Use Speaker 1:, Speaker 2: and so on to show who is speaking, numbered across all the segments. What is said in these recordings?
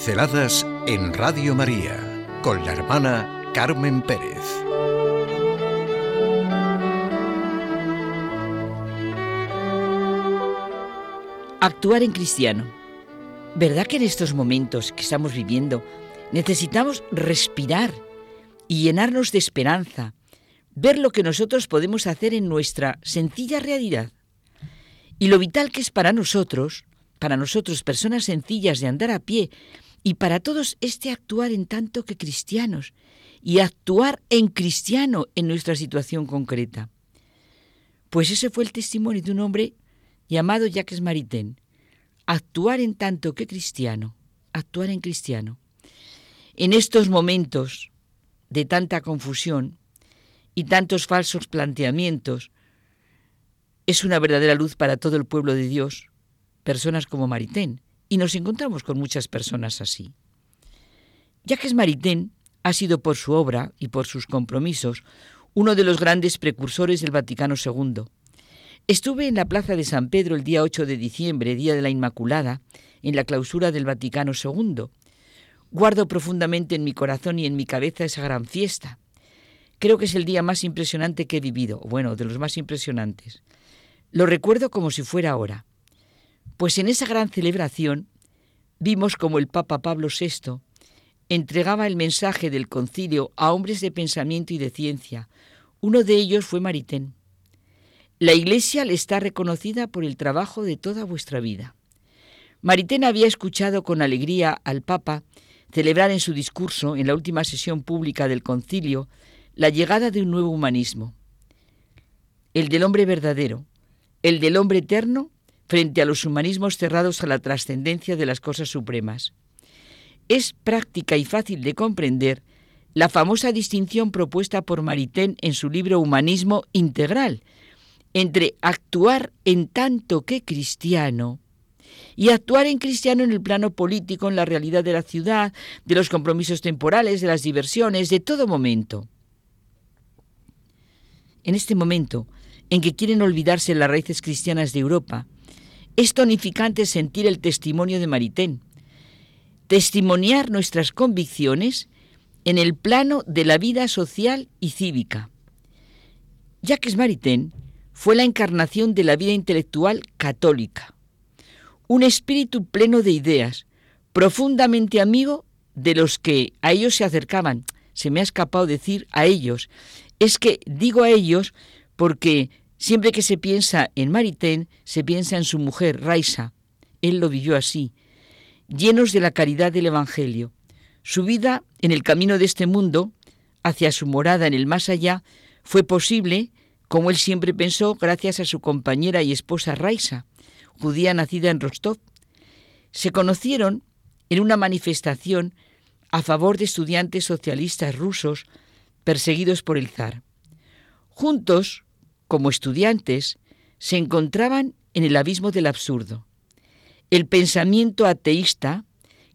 Speaker 1: Pinceladas en Radio María con la hermana Carmen Pérez.
Speaker 2: Actuar en cristiano. ¿Verdad que en estos momentos que estamos viviendo necesitamos respirar y llenarnos de esperanza, ver lo que nosotros podemos hacer en nuestra sencilla realidad? Y lo vital que es para nosotros para nosotros, personas sencillas de andar a pie, y para todos este actuar en tanto que cristianos, y actuar en cristiano en nuestra situación concreta. Pues ese fue el testimonio de un hombre llamado Jacques Maritain. Actuar en tanto que cristiano, actuar en cristiano. En estos momentos de tanta confusión y tantos falsos planteamientos, es una verdadera luz para todo el pueblo de Dios, personas como Maritain, y nos encontramos con muchas personas así. Jacques Maritain ha sido por su obra y por sus compromisos uno de los grandes precursores del Vaticano II. Estuve en la Plaza de San Pedro el día 8 de diciembre, Día de la Inmaculada, en la clausura del Vaticano II. Guardo profundamente en mi corazón y en mi cabeza esa gran fiesta. Creo que es el día más impresionante que he vivido, bueno, de los más impresionantes. Lo recuerdo como si fuera ahora. Pues en esa gran celebración vimos como el Papa Pablo VI entregaba el mensaje del concilio a hombres de pensamiento y de ciencia. Uno de ellos fue Maritain. La Iglesia le está reconocida por el trabajo de toda vuestra vida. Maritain había escuchado con alegría al Papa celebrar en su discurso, en la última sesión pública del concilio, la llegada de un nuevo humanismo, el del hombre verdadero, el del hombre eterno frente a los humanismos cerrados a la trascendencia de las cosas supremas. Es práctica y fácil de comprender la famosa distinción propuesta por Maritain en su libro Humanismo Integral entre actuar en tanto que cristiano y actuar en cristiano en el plano político, en la realidad de la ciudad, de los compromisos temporales, de las diversiones, de todo momento. En este momento en que quieren olvidarse las raíces cristianas de Europa, es tonificante sentir el testimonio de Maritain, testimoniar nuestras convicciones en el plano de la vida social y cívica. Jacques Maritain fue la encarnación de la vida intelectual católica, un espíritu pleno de ideas, profundamente amigo de los que a ellos se acercaban. Se me ha escapado decir a ellos. Es que digo a ellos porque Siempre que se piensa en Maritain, se piensa en su mujer, Raisa. Él lo vivió así, llenos de la caridad del Evangelio. Su vida en el camino de este mundo, hacia su morada en el más allá, fue posible, como él siempre pensó, gracias a su compañera y esposa Raisa, judía nacida en Rostov. Se conocieron en una manifestación a favor de estudiantes socialistas rusos perseguidos por el zar. Juntos como estudiantes, se encontraban en el abismo del absurdo. El pensamiento ateísta,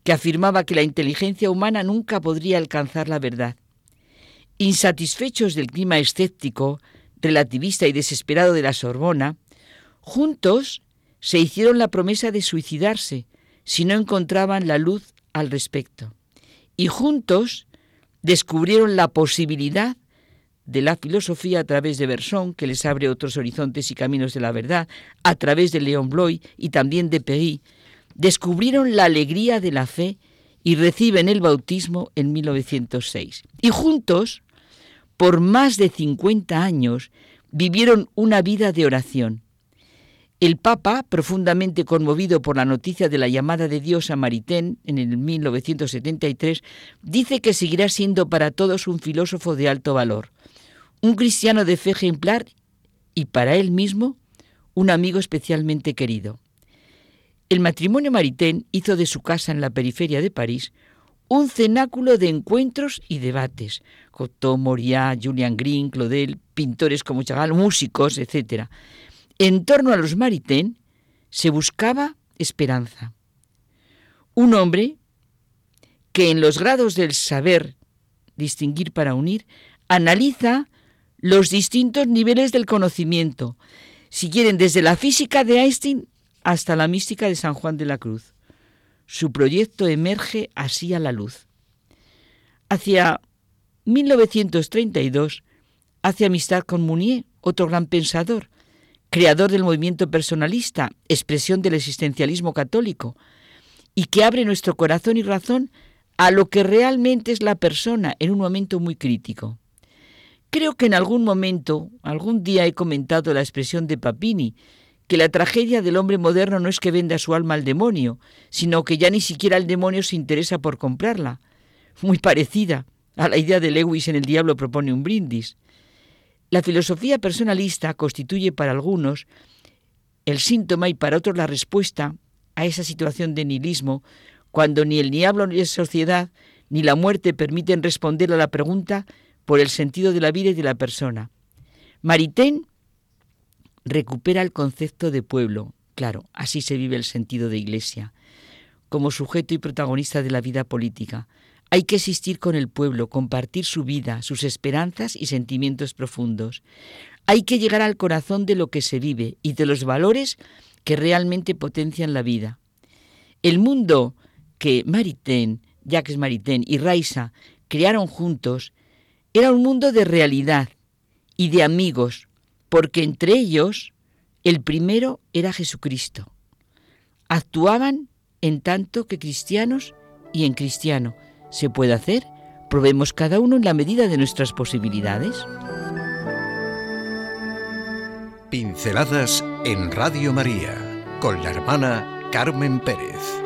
Speaker 2: que afirmaba que la inteligencia humana nunca podría alcanzar la verdad. Insatisfechos del clima escéptico, relativista y desesperado de la Sorbona, juntos se hicieron la promesa de suicidarse si no encontraban la luz al respecto. Y juntos descubrieron la posibilidad de la filosofía a través de Berson, que les abre otros horizontes y caminos de la verdad, a través de León Bloy y también de Perry, descubrieron la alegría de la fe y reciben el bautismo en 1906. Y juntos, por más de 50 años, vivieron una vida de oración. El Papa, profundamente conmovido por la noticia de la llamada de Dios a Maritain en el 1973, dice que seguirá siendo para todos un filósofo de alto valor un cristiano de fe ejemplar y para él mismo un amigo especialmente querido. El matrimonio Maritain hizo de su casa en la periferia de París un cenáculo de encuentros y debates. Cotto, Moriat, Julian Green, Claudel, pintores como Chagall, músicos, etc. En torno a los Maritain se buscaba esperanza. Un hombre que en los grados del saber distinguir para unir analiza los distintos niveles del conocimiento, si quieren, desde la física de Einstein hasta la mística de San Juan de la Cruz. su proyecto emerge así a la luz. Hacia 1932 hace amistad con Mounier, otro gran pensador, creador del movimiento personalista, expresión del existencialismo católico, y que abre nuestro corazón y razón a lo que realmente es la persona en un momento muy crítico. Creo que en algún momento, algún día he comentado la expresión de Papini, que la tragedia del hombre moderno no es que venda su alma al demonio, sino que ya ni siquiera el demonio se interesa por comprarla. Muy parecida a la idea de Lewis en El diablo propone un brindis. La filosofía personalista constituye para algunos el síntoma y para otros la respuesta a esa situación de nihilismo, cuando ni el diablo ni la sociedad ni la muerte permiten responder a la pregunta por el sentido de la vida y de la persona. Maritain recupera el concepto de pueblo. Claro, así se vive el sentido de iglesia, como sujeto y protagonista de la vida política. Hay que existir con el pueblo, compartir su vida, sus esperanzas y sentimientos profundos. Hay que llegar al corazón de lo que se vive y de los valores que realmente potencian la vida. El mundo que Maritain, Jacques Maritain y Raisa crearon juntos era un mundo de realidad y de amigos, porque entre ellos el primero era Jesucristo. Actuaban en tanto que cristianos y en cristiano. ¿Se puede hacer? Probemos cada uno en la medida de nuestras posibilidades.
Speaker 1: Pinceladas en Radio María con la hermana Carmen Pérez.